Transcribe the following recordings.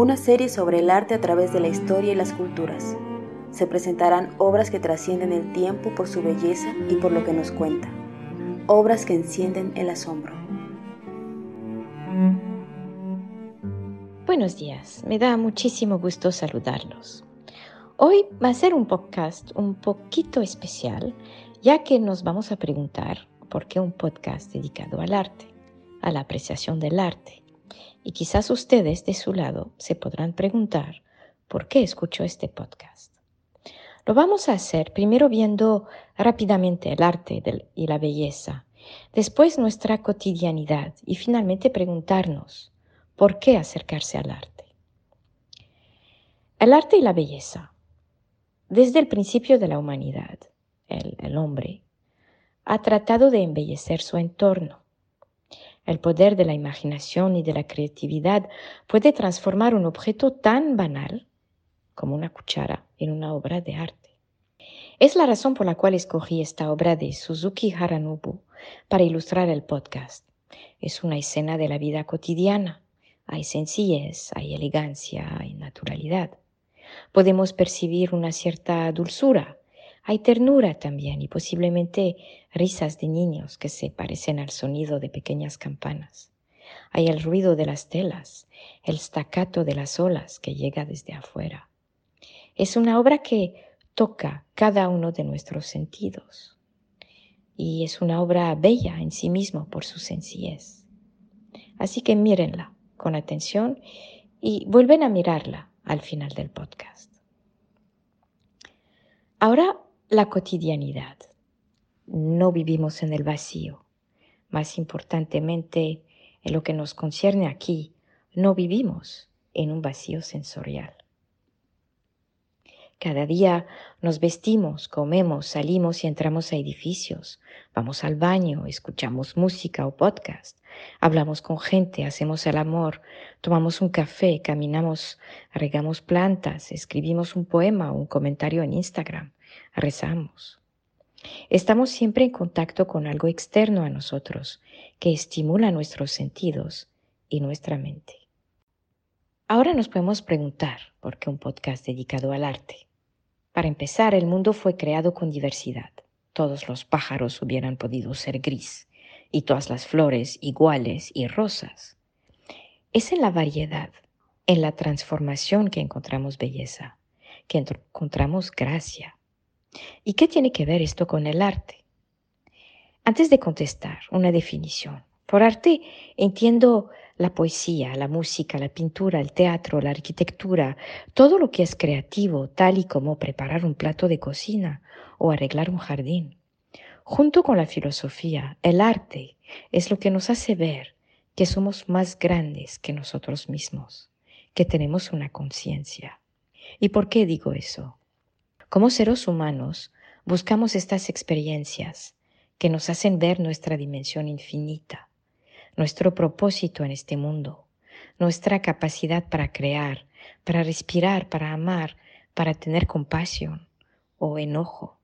Una serie sobre el arte a través de la historia y las culturas. Se presentarán obras que trascienden el tiempo por su belleza y por lo que nos cuenta. Obras que encienden el asombro. Buenos días, me da muchísimo gusto saludarlos. Hoy va a ser un podcast un poquito especial, ya que nos vamos a preguntar por qué un podcast dedicado al arte, a la apreciación del arte. Y quizás ustedes de su lado se podrán preguntar por qué escucho este podcast. Lo vamos a hacer primero viendo rápidamente el arte y la belleza, después nuestra cotidianidad y finalmente preguntarnos por qué acercarse al arte. El arte y la belleza. Desde el principio de la humanidad, el, hombre ha tratado de embellecer su entorno. El poder de la imaginación y de la creatividad puede transformar un objeto tan banal como una cuchara en una obra de arte. Es la razón por la cual escogí esta obra de Suzuki Haranubu para ilustrar el podcast. Es una escena de la vida cotidiana. Hay sencillez, hay elegancia, hay naturalidad. Podemos percibir una cierta dulzura, hay ternura también y posiblemente risas de niños que se parecen al sonido de pequeñas campanas. Hay el ruido de las telas, el staccato de las olas que llega desde afuera. Es una obra que toca cada uno de nuestros sentidos y es una obra bella en sí mismo por su sencillez. Así que mírenla con atención y vuelven a mirarla al final del podcast. Ahora la cotidianidad. No vivimos en el vacío. Más importantemente, en lo que nos concierne aquí, no vivimos en un vacío sensorial. Cada día nos vestimos, comemos, salimos y entramos a edificios, vamos al baño, escuchamos música o podcast, hablamos con gente, hacemos el amor, tomamos un café, caminamos, regamos plantas, escribimos un poema o un comentario en Instagram, rezamos. Estamos siempre en contacto con algo externo a nosotros que estimula nuestros sentidos y nuestra mente. Ahora nos podemos preguntar por qué un podcast dedicado al arte. Para empezar, el mundo fue creado con diversidad. Todos los pájaros hubieran podido ser gris y todas las flores iguales y rosas. Es en la variedad, en la transformación que encontramos belleza, que encontramos gracia, ¿Y qué tiene que ver esto con el arte? Antes de contestar, una definición. Por arte entiendo la poesía, la música, la pintura, el teatro, la arquitectura, todo lo que es creativo, tal y como preparar un plato de cocina o arreglar un jardín. Junto con la filosofía, el arte es lo que nos hace ver que somos más grandes que nosotros mismos, que tenemos una conciencia. ¿Y por qué digo eso? Como seres humanos, buscamos estas experiencias que nos hacen ver nuestra dimensión infinita, nuestro propósito en este mundo, nuestra capacidad para crear, para respirar, para amar, para tener compasión o enojo.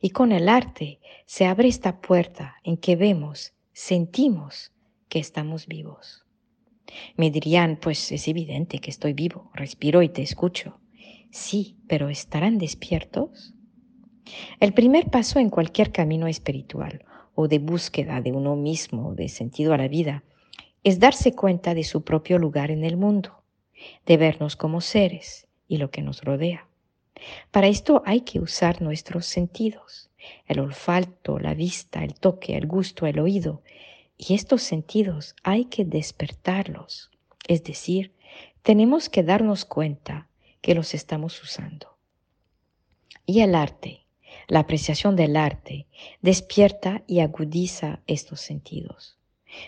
Y con el arte se abre esta puerta en que vemos, sentimos que estamos vivos. Me dirían, pues es evidente que estoy vivo, respiro y te escucho. Sí, pero ¿estarán despiertos? El primer paso en cualquier camino espiritual o de búsqueda de uno mismo, de sentido a la vida, es darse cuenta de su propio lugar en el mundo, de vernos como seres y lo que nos rodea. Para esto hay que usar nuestros sentidos, el olfato, la vista, el toque, el gusto, el oído. Y estos sentidos hay que despertarlos, es decir, tenemos que darnos cuenta que los estamos usando. Y el arte, la apreciación del arte, despierta y agudiza estos sentidos.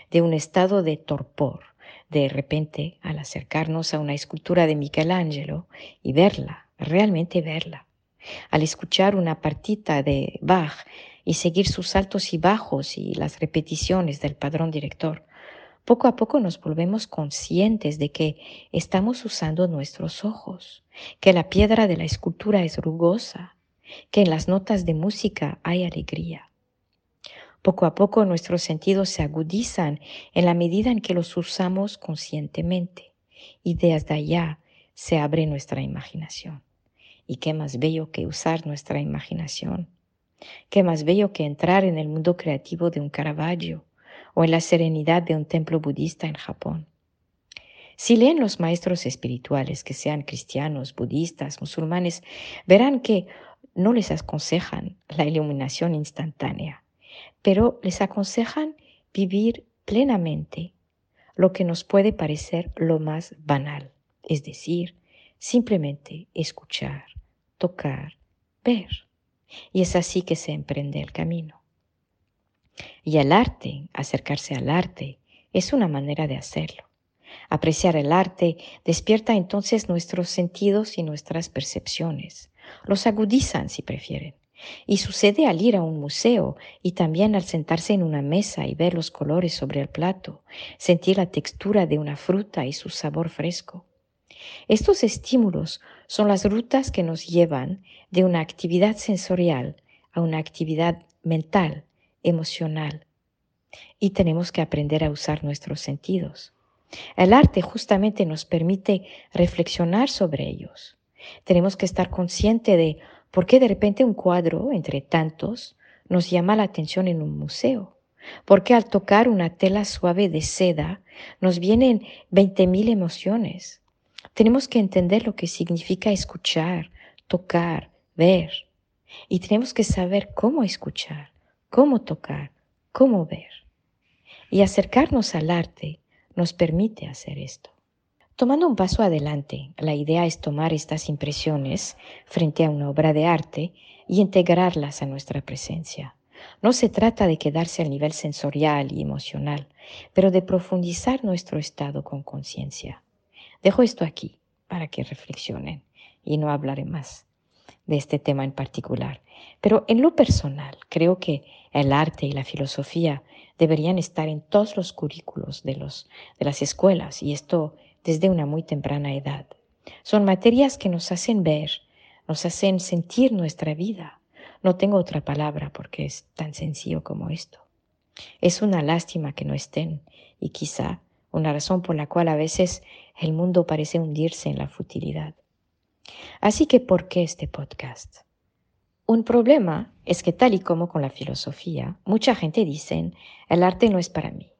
De un estado de torpor, de repente, al acercarnos a una escultura de Michelangelo y verla, realmente verla, al escuchar una partita de Bach y seguir sus altos y bajos y las repeticiones del padrón director, poco a poco nos volvemos conscientes de que estamos usando nuestros ojos, que la piedra de la escultura es rugosa, que en las notas de música hay alegría. Poco a poco nuestros sentidos se agudizan en la medida en que los usamos conscientemente y desde allá se abre nuestra imaginación. Y qué más bello que usar nuestra imaginación. Qué más bello que entrar en el mundo creativo de un Caravaggio o en la serenidad de un templo budista en Japón. Si leen los maestros espirituales, que sean cristianos, budistas, musulmanes, verán que no les aconsejan la iluminación instantánea, pero les aconsejan vivir plenamente lo que nos puede parecer lo más banal, es decir, simplemente escuchar, tocar, ver. Y es así que se emprende el camino. Y el arte, acercarse al arte, es una manera de hacerlo. Apreciar el arte despierta entonces nuestros sentidos y nuestras percepciones. Los agudizan si prefieren. Y sucede al ir a un museo y también al sentarse en una mesa y ver los colores sobre el plato, sentir la textura de una fruta y su sabor fresco. Estos estímulos son las rutas que nos llevan de una actividad sensorial a una actividad mental, emocional. Y tenemos que aprender a usar nuestros sentidos. El arte justamente nos permite reflexionar sobre ellos. Tenemos que estar consciente de por qué de repente un cuadro, entre tantos, nos llama la atención en un museo. ¿Por qué al tocar una tela suave de seda nos vienen 20.000 emociones? Tenemos que entender lo que significa escuchar, tocar, ver. Y tenemos que saber cómo escuchar, cómo tocar, cómo ver. Y acercarnos al arte nos permite hacer esto. Tomando un paso adelante, la idea es tomar estas impresiones frente a una obra de arte y integrarlas a nuestra presencia. No se trata de quedarse al nivel sensorial y emocional, pero de profundizar nuestro estado con conciencia. Dejo esto aquí para que reflexionen y no hablaré más de este tema en particular. Pero en lo personal, creo que el arte y la filosofía deberían estar en todos los currículos de, los, de las escuelas y esto desde una muy temprana edad. Son materias que nos hacen ver, nos hacen sentir nuestra vida. No tengo otra palabra porque es tan sencillo como esto. Es una lástima que no estén y quizá una razón por la cual a veces el mundo parece hundirse en la futilidad. Así que, ¿por qué este podcast? Un problema es que tal y como con la filosofía, mucha gente dice, el arte no es para mí.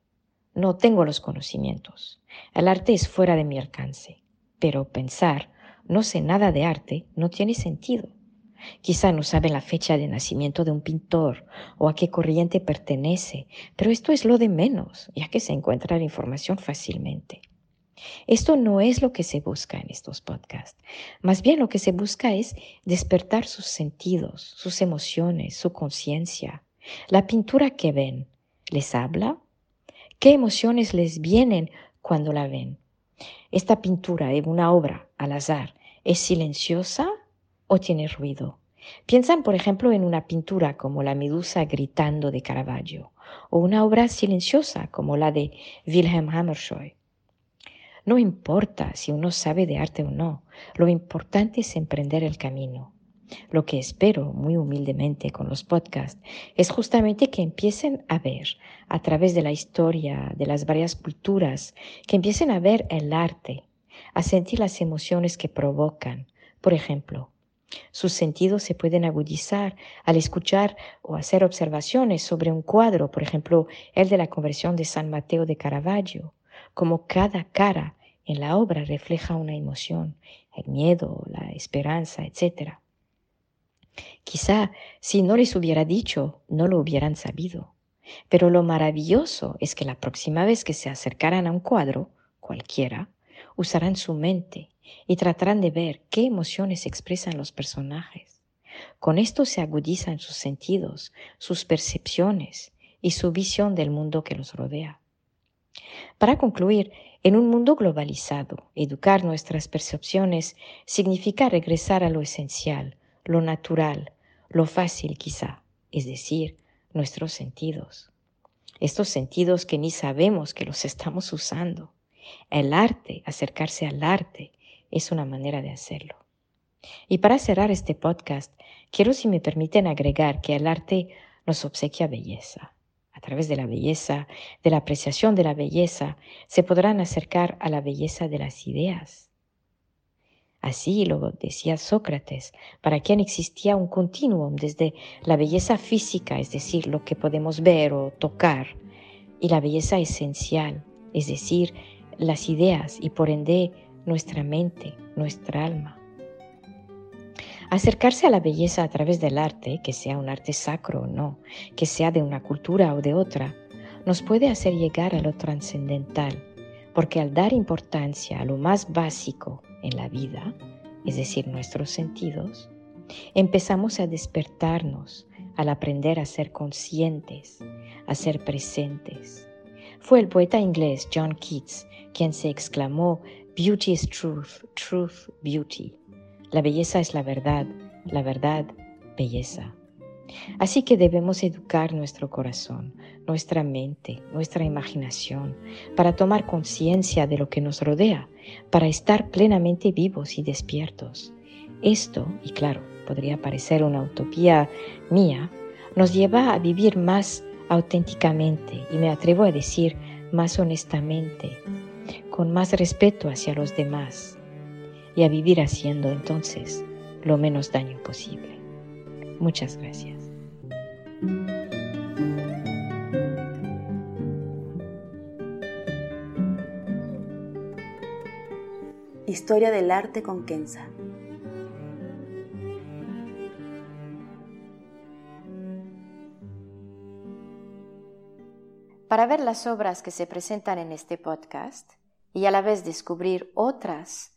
No tengo los conocimientos. El arte es fuera de mi alcance. Pero pensar, no sé nada de arte, no tiene sentido. Quizá no saben la fecha de nacimiento de un pintor o a qué corriente pertenece, pero esto es lo de menos, ya que se encuentra la información fácilmente. Esto no es lo que se busca en estos podcasts. Más bien lo que se busca es despertar sus sentidos, sus emociones, su conciencia. La pintura que ven, ¿les habla? ¿Qué emociones les vienen cuando la ven? ¿Esta pintura de una obra al azar es silenciosa o tiene ruido. Piensan, por ejemplo, en una pintura como La Medusa gritando de Caravaggio o una obra silenciosa como la de Wilhelm Hammershøi. No importa si uno sabe de arte o no, lo importante es emprender el camino. Lo que espero muy humildemente con los podcasts es justamente que empiecen a ver a través de la historia, de las varias culturas, que empiecen a ver el arte, a sentir las emociones que provocan. Por ejemplo, sus sentidos se pueden agudizar al escuchar o hacer observaciones sobre un cuadro, por ejemplo, el de la conversión de San Mateo de Caravaggio, como cada cara en la obra refleja una emoción, el miedo, la esperanza, etc. Quizá si no les hubiera dicho, no lo hubieran sabido. Pero lo maravilloso es que la próxima vez que se acercaran a un cuadro, cualquiera, usarán su mente y tratarán de ver qué emociones expresan los personajes. Con esto se agudizan sus sentidos, sus percepciones y su visión del mundo que los rodea. Para concluir, en un mundo globalizado, educar nuestras percepciones significa regresar a lo esencial, lo natural, lo fácil quizá, es decir, nuestros sentidos. Estos sentidos que ni sabemos que los estamos usando. El arte, acercarse al arte, es una manera de hacerlo. Y para cerrar este podcast, quiero, si me permiten, agregar que el arte nos obsequia belleza. A través de la belleza, de la apreciación de la belleza, se podrán acercar a la belleza de las ideas. Así lo decía Sócrates, para quien existía un continuum desde la belleza física, es decir, lo que podemos ver o tocar, y la belleza esencial, es decir, las ideas y por ende nuestra mente, nuestra alma. Acercarse a la belleza a través del arte, que sea un arte sacro o no, que sea de una cultura o de otra, nos puede hacer llegar a lo trascendental, porque al dar importancia a lo más básico en la vida, es decir, nuestros sentidos, empezamos a despertarnos al aprender a ser conscientes, a ser presentes. Fue el poeta inglés John Keats quien se exclamó Beauty is truth, truth, beauty. La belleza es la verdad, la verdad, belleza. Así que debemos educar nuestro corazón, nuestra mente, nuestra imaginación, para tomar conciencia de lo que nos rodea, para estar plenamente vivos y despiertos. Esto, y claro, podría parecer una utopía mía, nos lleva a vivir más auténticamente y me atrevo a decir más honestamente, con más respeto hacia los demás y a vivir haciendo entonces lo menos daño posible. Muchas gracias. Historia del arte con Kenza. Para ver las obras que se presentan en este podcast, y a la vez descubrir otras